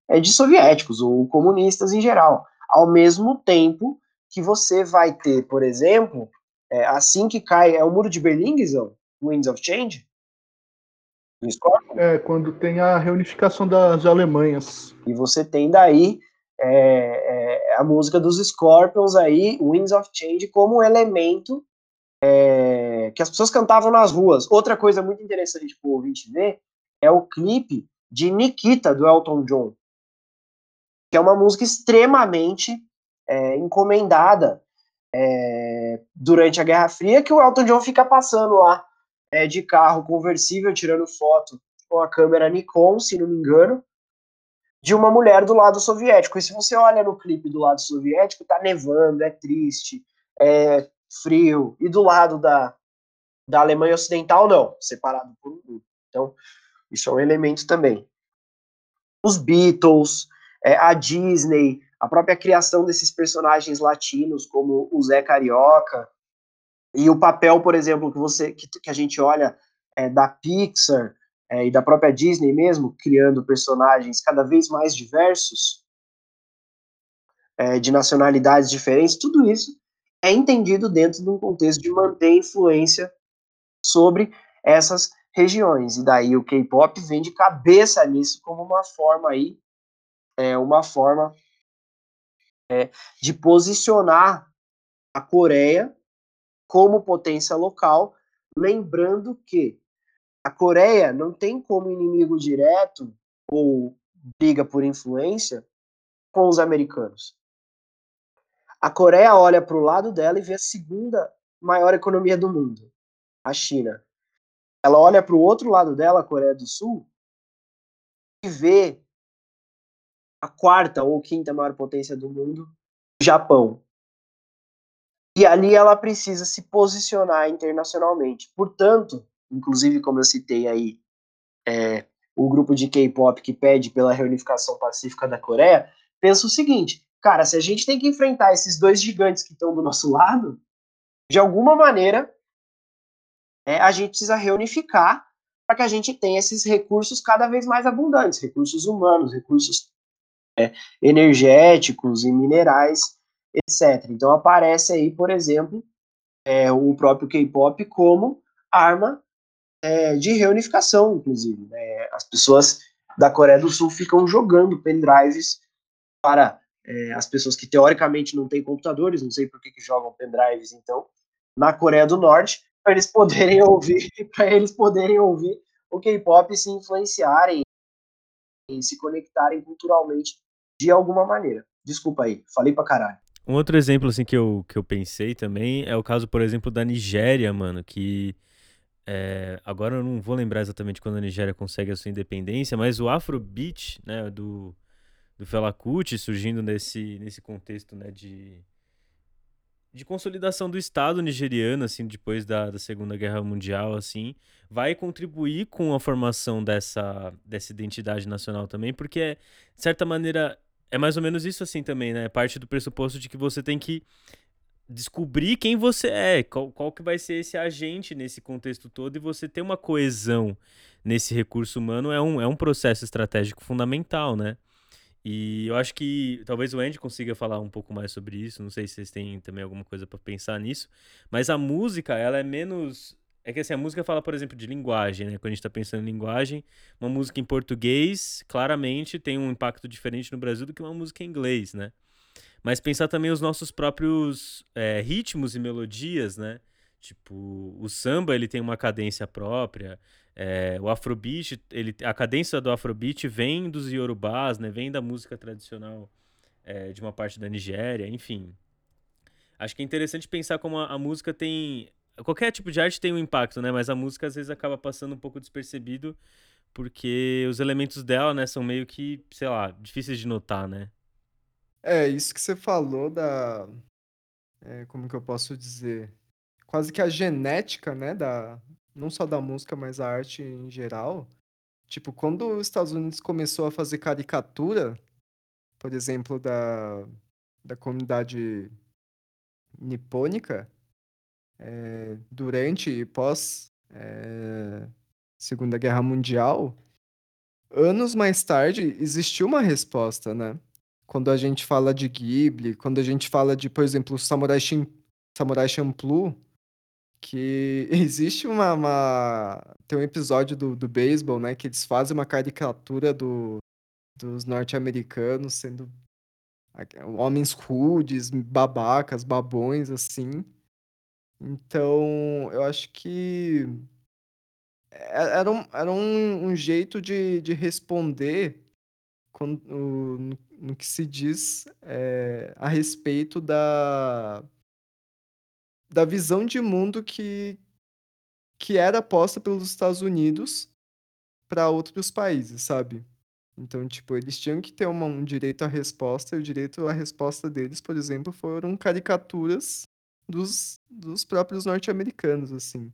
é, de soviéticos ou comunistas em geral, ao mesmo tempo que você vai ter, por exemplo, é, assim que cai, é o muro de Berlim, Guizão? Winds of Change? É, quando tem a reunificação das Alemanhas. E você tem daí é, é, a música dos Scorpions aí, Winds of Change, como elemento é, que as pessoas cantavam nas ruas. Outra coisa muito interessante para o ouvinte ver é o clipe de Nikita, do Elton John, que é uma música extremamente é, encomendada é, durante a Guerra Fria, que o Elton John fica passando lá é, de carro conversível, tirando foto com a câmera Nikon, se não me engano, de uma mulher do lado soviético. E se você olha no clipe do lado soviético, tá nevando, é triste, é, frio, e do lado da, da Alemanha Ocidental, não, separado por um grupo. Então, isso é um elemento também. Os Beatles, é, a Disney, a própria criação desses personagens latinos, como o Zé Carioca, e o papel, por exemplo, que você que, que a gente olha é, da Pixar é, e da própria Disney mesmo, criando personagens cada vez mais diversos, é, de nacionalidades diferentes, tudo isso é entendido dentro de um contexto de manter influência sobre essas regiões. E daí o K-pop vem de cabeça nisso como uma forma aí, é, uma forma é, de posicionar a Coreia como potência local, lembrando que a Coreia não tem como inimigo direto ou briga por influência com os americanos. A Coreia olha para o lado dela e vê a segunda maior economia do mundo, a China. Ela olha para o outro lado dela, a Coreia do Sul, e vê a quarta ou quinta maior potência do mundo, o Japão. E ali ela precisa se posicionar internacionalmente. Portanto, inclusive como eu citei aí, é, o grupo de K-pop que pede pela reunificação pacífica da Coreia, pensa o seguinte: cara, se a gente tem que enfrentar esses dois gigantes que estão do nosso lado, de alguma maneira, é, a gente precisa reunificar para que a gente tenha esses recursos cada vez mais abundantes, recursos humanos, recursos é, energéticos e minerais, etc. Então aparece aí, por exemplo, é, o próprio K-pop como arma é, de reunificação, inclusive. Né? As pessoas da Coreia do Sul ficam jogando pendrives para é, as pessoas que teoricamente não têm computadores, não sei por que, que jogam pendrives, então, na Coreia do Norte, para eles poderem ouvir, para eles poderem ouvir o K-pop se influenciarem e se conectarem culturalmente de alguma maneira. Desculpa aí, falei pra caralho. Um outro exemplo assim que eu, que eu pensei também é o caso, por exemplo, da Nigéria, mano, que é, agora eu não vou lembrar exatamente quando a Nigéria consegue a sua independência, mas o Afrobeat, né, do do Fela Kuti surgindo nesse, nesse contexto né, de, de consolidação do Estado nigeriano, assim, depois da, da Segunda Guerra Mundial, assim, vai contribuir com a formação dessa, dessa identidade nacional também, porque, de certa maneira, é mais ou menos isso assim também, né? Parte do pressuposto de que você tem que descobrir quem você é, qual, qual que vai ser esse agente nesse contexto todo e você ter uma coesão nesse recurso humano é um, é um processo estratégico fundamental, né? E eu acho que talvez o Andy consiga falar um pouco mais sobre isso. Não sei se vocês têm também alguma coisa para pensar nisso. Mas a música, ela é menos. É que assim, a música fala, por exemplo, de linguagem, né? Quando a gente tá pensando em linguagem, uma música em português, claramente, tem um impacto diferente no Brasil do que uma música em inglês, né? Mas pensar também os nossos próprios é, ritmos e melodias, né? Tipo, o samba, ele tem uma cadência própria. É, o Afrobeat, ele, a cadência do Afrobeat vem dos Yorubás, né? Vem da música tradicional é, de uma parte da Nigéria, enfim. Acho que é interessante pensar como a, a, música tem... Qualquer tipo de arte tem um impacto, né? Mas a música às vezes acaba passando um pouco despercebido porque os elementos dela, né, são meio que, sei lá, difíceis de notar, né? É, isso que você falou da... É, como que eu posso dizer? Quase que a genética, né, da, não só da música, mas a arte em geral. Tipo, quando os Estados Unidos começou a fazer caricatura, por exemplo, da, da comunidade nipônica, é, durante e pós é, Segunda Guerra Mundial, anos mais tarde existiu uma resposta, né? Quando a gente fala de Ghibli, quando a gente fala de, por exemplo, Samurai, Shim, Samurai Champloo, que existe uma, uma, Tem um episódio do, do beisebol, né? Que eles fazem uma caricatura do, dos norte-americanos sendo homens rudes, babacas, babões, assim. Então, eu acho que é, era um, era um, um jeito de, de responder quando, no, no que se diz é, a respeito da, da visão de mundo que, que era posta pelos Estados Unidos para outros países, sabe? Então, tipo, eles tinham que ter uma, um direito à resposta, e o direito à resposta deles, por exemplo, foram caricaturas dos, dos próprios norte-americanos, assim.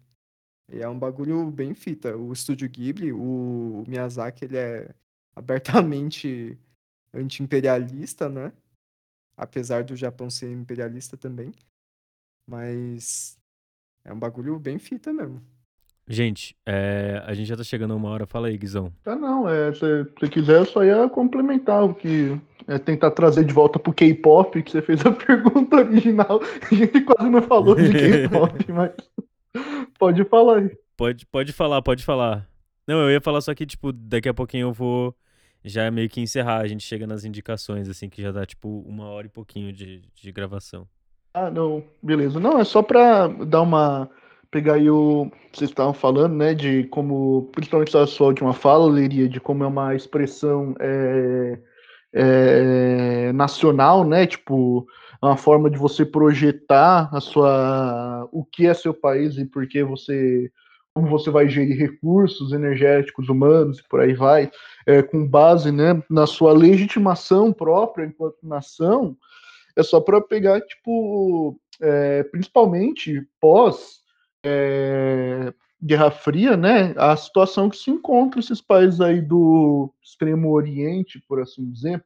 E é um bagulho bem fita. O estúdio Ghibli, o Miyazaki, ele é abertamente anti-imperialista, né? Apesar do Japão ser imperialista também. Mas é um bagulho bem fita mesmo. Gente, é, a gente já tá chegando a uma hora. Fala aí, Guizão. Ah, não, é, se você quiser, eu só ia complementar o que é tentar trazer de volta pro K-pop, que você fez a pergunta original. A gente quase não falou de K-pop, mas pode falar aí. Pode, pode falar, pode falar. Não, eu ia falar só que, tipo, daqui a pouquinho eu vou já meio que encerrar. A gente chega nas indicações, assim, que já dá, tipo, uma hora e pouquinho de, de gravação. Ah, não, beleza. Não, é só pra dar uma. Pegar aí o. Vocês estavam falando, né, de como. Principalmente a sua última fala, Leria, de como é uma expressão. É, é, nacional, né? Tipo, é uma forma de você projetar a sua o que é seu país e por que você como você vai gerir recursos energéticos humanos e por aí vai, é, com base né, na sua legitimação própria enquanto nação, é só para pegar, tipo, é, principalmente pós é, Guerra Fria, né, a situação que se encontra esses países aí do extremo oriente, por assim dizer,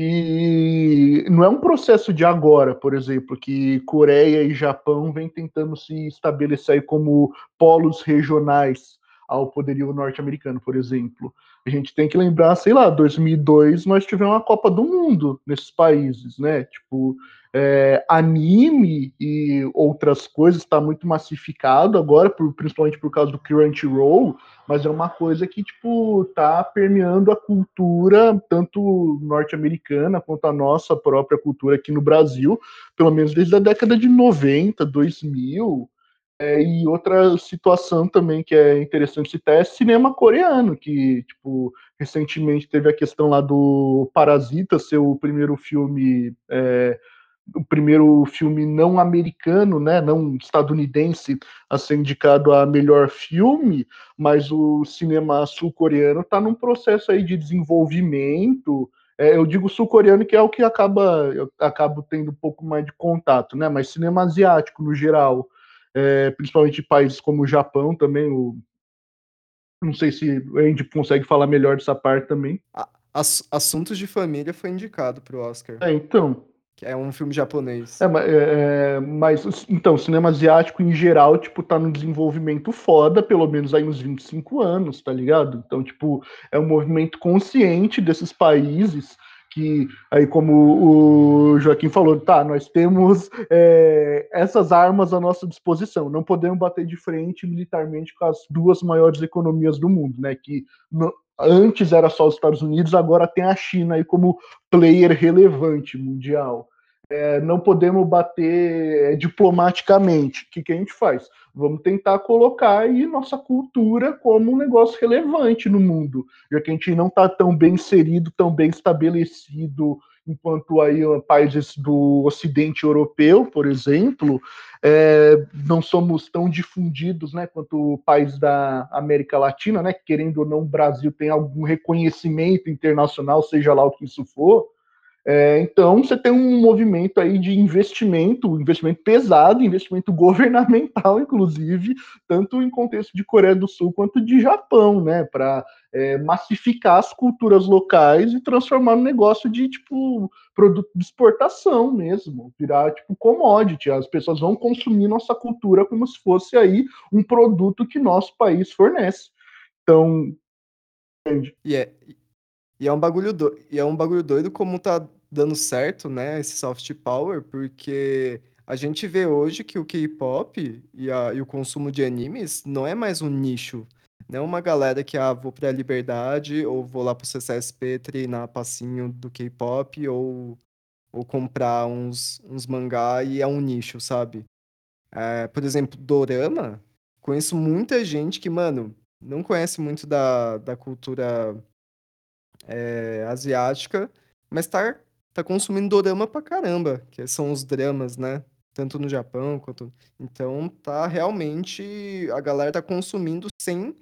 e não é um processo de agora, por exemplo, que Coreia e Japão vêm tentando se estabelecer como polos regionais ao poderio norte-americano, por exemplo. A gente tem que lembrar, sei lá, 2002 nós tivemos uma Copa do Mundo nesses países, né? Tipo, é, anime e outras coisas está muito massificado agora, por, principalmente por causa do Crunchyroll, mas é uma coisa que tipo tá permeando a cultura tanto norte-americana quanto a nossa própria cultura aqui no Brasil, pelo menos desde a década de 90, 2000. É, e outra situação também que é interessante citar é cinema coreano, que, tipo, recentemente teve a questão lá do Parasita ser o primeiro filme é, o primeiro filme não americano, né, não estadunidense, a ser indicado a melhor filme, mas o cinema sul-coreano está num processo aí de desenvolvimento. É, eu digo sul-coreano que é o que acaba eu acabo tendo um pouco mais de contato, né? Mas cinema asiático no geral, é, principalmente países como o Japão também. O, não sei se a gente consegue falar melhor dessa parte também. Assuntos de Família foi indicado para o Oscar. É, então. Que é um filme japonês. É, é, mas, então, o cinema asiático em geral, tipo, tá num desenvolvimento foda, pelo menos aí uns 25 anos, tá ligado? Então, tipo, é um movimento consciente desses países que, aí como o Joaquim falou, tá, nós temos é, essas armas à nossa disposição, não podemos bater de frente militarmente com as duas maiores economias do mundo, né, que no, antes era só os Estados Unidos, agora tem a China aí como player relevante mundial. É, não podemos bater é, diplomaticamente. O que, que a gente faz? Vamos tentar colocar aí nossa cultura como um negócio relevante no mundo, já que a gente não está tão bem inserido, tão bem estabelecido enquanto aí países do Ocidente Europeu, por exemplo, é, não somos tão difundidos, né, quanto países da América Latina, né, querendo ou não, o Brasil tem algum reconhecimento internacional, seja lá o que isso for. É, então, você tem um movimento aí de investimento, investimento pesado, investimento governamental, inclusive, tanto em contexto de Coreia do Sul quanto de Japão, né, para é, massificar as culturas locais e transformar no negócio de tipo produto de exportação mesmo, virar tipo commodity. As pessoas vão consumir nossa cultura como se fosse aí um produto que nosso país fornece. Então, entende? E é, e é um bagulho do... e é um bagulho doido como tá dando certo, né, esse soft power, porque a gente vê hoje que o K-pop e, a, e o consumo de animes não é mais um nicho. Não é uma galera que, ah, vou pra Liberdade ou vou lá pro CCSP treinar passinho do K-pop ou, ou comprar uns, uns mangá e é um nicho, sabe? É, por exemplo, Dorama, conheço muita gente que, mano, não conhece muito da, da cultura é, asiática, mas tá tá consumindo dorama pra caramba, que são os dramas, né? Tanto no Japão quanto. Então tá realmente. A galera tá consumindo sem,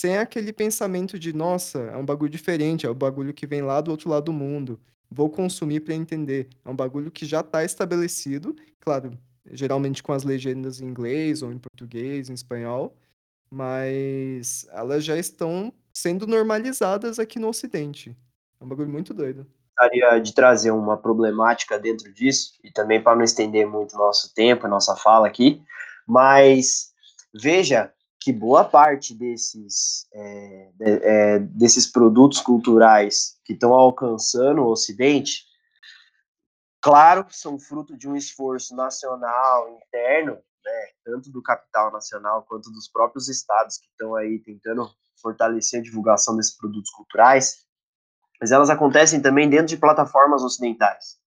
sem aquele pensamento de, nossa, é um bagulho diferente, é o bagulho que vem lá do outro lado do mundo. Vou consumir para entender. É um bagulho que já tá estabelecido, claro, geralmente com as legendas em inglês ou em português, em espanhol, mas elas já estão sendo normalizadas aqui no Ocidente. É um bagulho muito doido gostaria de trazer uma problemática dentro disso, e também para não estender muito nosso tempo, nossa fala aqui, mas veja que boa parte desses, é, é, desses produtos culturais que estão alcançando o Ocidente, claro que são fruto de um esforço nacional, interno, né, tanto do capital nacional quanto dos próprios estados que estão aí tentando fortalecer a divulgação desses produtos culturais, mas elas acontecem também dentro de plataformas ocidentais.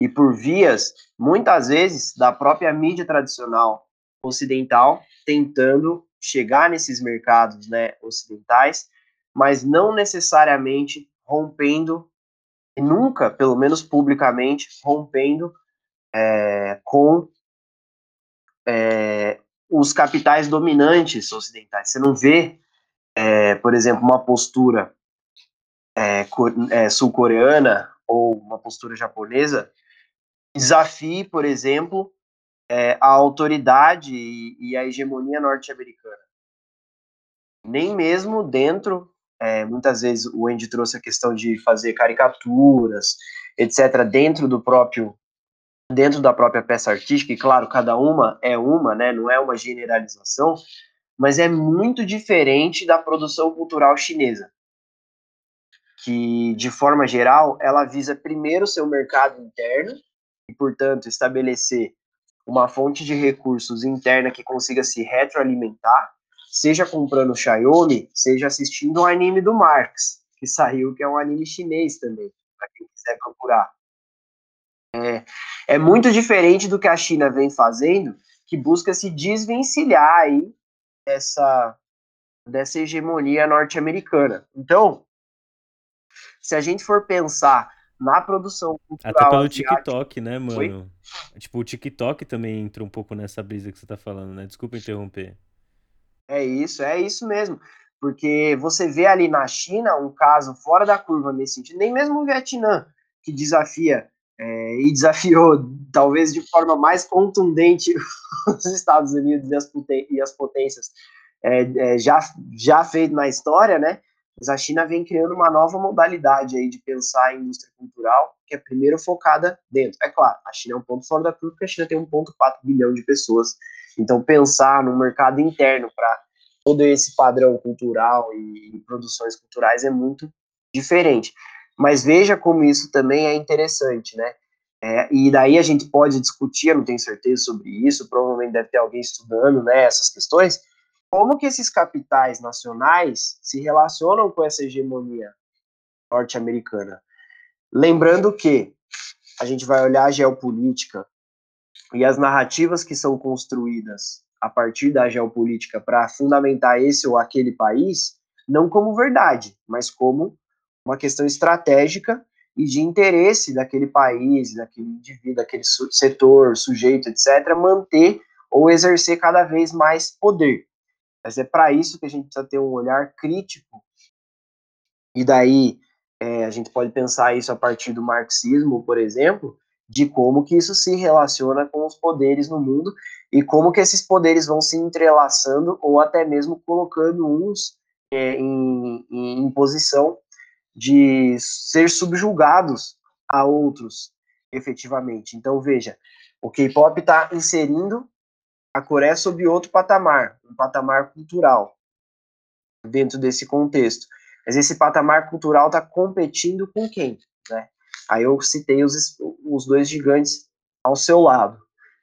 E por vias, muitas vezes, da própria mídia tradicional ocidental, tentando chegar nesses mercados né, ocidentais, mas não necessariamente rompendo, nunca, pelo menos publicamente, rompendo é, com é, os capitais dominantes ocidentais. Você não vê, é, por exemplo, uma postura é, é, sul-coreana ou uma postura japonesa desafie, por exemplo, é, a autoridade e, e a hegemonia norte-americana. Nem mesmo dentro, é, muitas vezes o Andy trouxe a questão de fazer caricaturas, etc., dentro do próprio dentro da própria peça artística, e claro, cada uma é uma, né, não é uma generalização, mas é muito diferente da produção cultural chinesa que, de forma geral, ela visa primeiro seu mercado interno e, portanto, estabelecer uma fonte de recursos interna que consiga se retroalimentar, seja comprando Xiaomi, seja assistindo um anime do Marx, que saiu, que é um anime chinês também, para quem quiser procurar. É, é muito diferente do que a China vem fazendo, que busca se desvencilhar aí dessa, dessa hegemonia norte-americana. Então, se a gente for pensar na produção cultural. Até pelo TikTok, né, mano? Foi? Tipo, o TikTok também entra um pouco nessa brisa que você tá falando, né? Desculpa interromper. É isso, é isso mesmo. Porque você vê ali na China um caso fora da curva nesse sentido, nem mesmo o Vietnã, que desafia é, e desafiou, talvez de forma mais contundente, os Estados Unidos e as, e as potências é, é, já, já feito na história, né? Mas a China vem criando uma nova modalidade aí de pensar a indústria cultural, que é primeiro focada dentro. É claro, a China é um ponto fora da curva, porque a China tem 1,4 bilhão de pessoas. Então, pensar no mercado interno para todo esse padrão cultural e, e produções culturais é muito diferente. Mas veja como isso também é interessante, né? É, e daí a gente pode discutir, eu não tenho certeza sobre isso, provavelmente deve ter alguém estudando né, essas questões, como que esses capitais nacionais se relacionam com essa hegemonia norte-americana. Lembrando que a gente vai olhar a geopolítica e as narrativas que são construídas a partir da geopolítica para fundamentar esse ou aquele país, não como verdade, mas como uma questão estratégica e de interesse daquele país, daquele indivíduo, daquele setor, sujeito, etc., manter ou exercer cada vez mais poder. Mas é para isso que a gente precisa ter um olhar crítico. E daí é, a gente pode pensar isso a partir do marxismo, por exemplo, de como que isso se relaciona com os poderes no mundo e como que esses poderes vão se entrelaçando ou até mesmo colocando uns é, em, em, em posição de ser subjugados a outros, efetivamente. Então, veja, o K-pop está inserindo a Coreia sob outro patamar, um patamar cultural, dentro desse contexto. Mas esse patamar cultural está competindo com quem? Né? Aí eu citei os, os dois gigantes ao seu lado.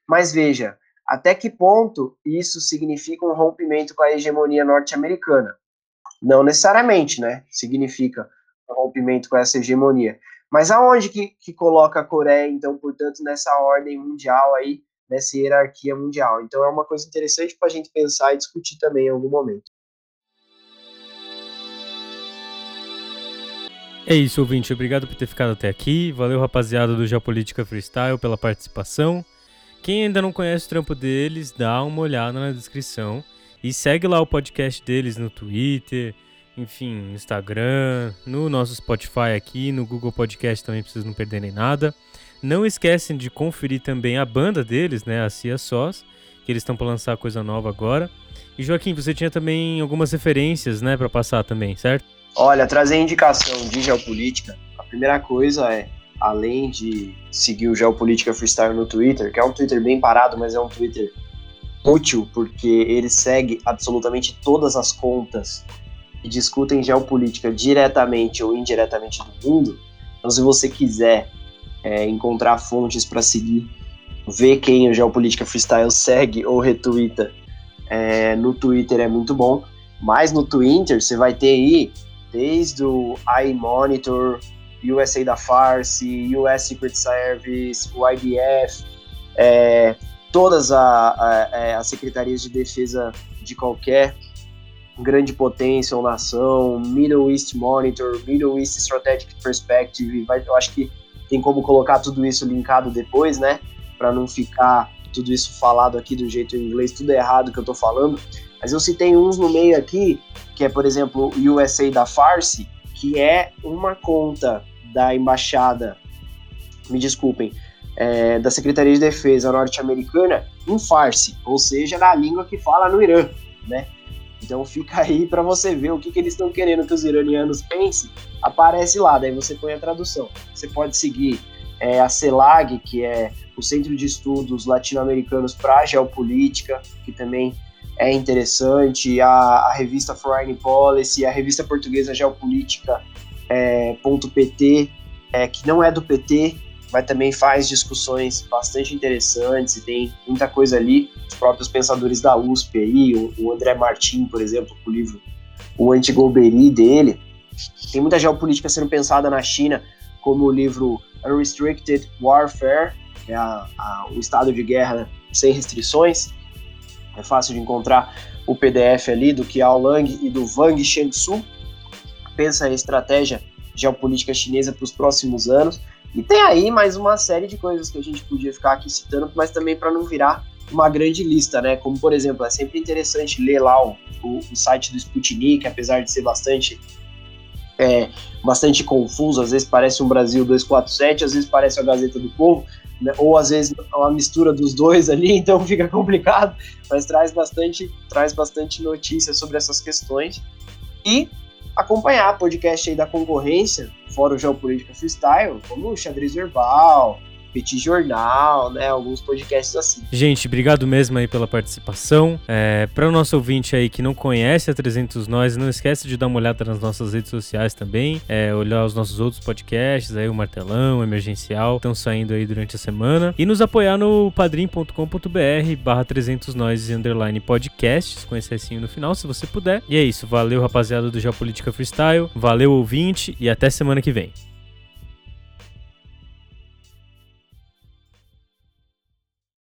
Mas veja, até que ponto isso significa um rompimento com a hegemonia norte-americana? Não necessariamente, né? Significa rompimento com essa hegemonia. Mas aonde que, que coloca a Coreia, então, portanto, nessa ordem mundial aí, nessa hierarquia mundial. Então é uma coisa interessante para a gente pensar e discutir também em algum momento. É isso, ouvinte. Obrigado por ter ficado até aqui. Valeu, rapaziada do Geopolítica Freestyle, pela participação. Quem ainda não conhece o trampo deles, dá uma olhada na descrição. E segue lá o podcast deles no Twitter, enfim, no Instagram, no nosso Spotify aqui, no Google Podcast também, pra vocês não perderem nada. Não esquecem de conferir também a banda deles, né, a Cia Sós, que eles estão para lançar coisa nova agora. E Joaquim, você tinha também algumas referências, né, para passar também, certo? Olha, trazer indicação de geopolítica. A primeira coisa é, além de seguir o Geopolítica Freestyle no Twitter, que é um Twitter bem parado, mas é um Twitter útil porque ele segue absolutamente todas as contas que discutem geopolítica diretamente ou indiretamente do mundo. Então, se você quiser é, encontrar fontes para seguir, ver quem o Geopolítica Freestyle segue ou retweeta é, no Twitter é muito bom. Mas no Twitter você vai ter aí desde o iMonitor, USA da Farsi, US Secret Service, o IDF, é, todas a, a, é, as secretarias de defesa de qualquer grande potência ou nação, Middle East Monitor, Middle East Strategic Perspective, vai, eu acho que tem como colocar tudo isso linkado depois, né, para não ficar tudo isso falado aqui do jeito em inglês, tudo errado que eu tô falando, mas eu citei uns no meio aqui, que é, por exemplo, o USA da Farsi, que é uma conta da embaixada, me desculpem, é, da Secretaria de Defesa norte-americana em Farsi, ou seja, na língua que fala no Irã, né? Então fica aí para você ver o que, que eles estão querendo que os iranianos pensem. Aparece lá, daí você põe a tradução. Você pode seguir é, a CELAG, que é o Centro de Estudos Latino-Americanos para Geopolítica, que também é interessante, a, a, revista Foreign Policy, a revista portuguesa Geopolítica é, é, que não é do PT, mas também faz discussões bastante interessantes e tem muita coisa ali. Os próprios pensadores da USP aí, o, André Martin, por exemplo, com o livro O Antigolbery dele. Tem muita geopolítica sendo pensada na China, como o livro Unrestricted Warfare, é a, a, o estado de guerra sem restrições. É fácil de encontrar o PDF ali do Kiao Lang e do Wang Shengsu. Pensa em estratégia geopolítica chinesa para os próximos anos. E tem aí mais uma série de coisas que a gente podia ficar aqui citando, mas também para não virar uma grande lista, né? Como, por exemplo, é sempre interessante ler lá o, o, o site do Sputnik, apesar de ser bastante é, bastante confuso, às vezes parece um Brasil 247, às vezes parece a Gazeta do Povo, né? ou às vezes uma mistura dos dois ali, então fica complicado, mas traz bastante, traz bastante notícia sobre essas questões. E acompanhar podcast aí da concorrência, fora o Geopolítica Freestyle, como o Xadrez Verbal, Petit Jornal, né? Alguns podcasts assim. Gente, obrigado mesmo aí pela participação. É, para o nosso ouvinte aí que não conhece a 300 Nós, não esquece de dar uma olhada nas nossas redes sociais também, é, olhar os nossos outros podcasts, aí o Martelão, o Emergencial, estão saindo aí durante a semana. E nos apoiar no padrim.com.br barra 300 Nós underline podcasts, com esse no final, se você puder. E é isso, valeu rapaziada do Geopolítica Freestyle, valeu ouvinte e até semana que vem.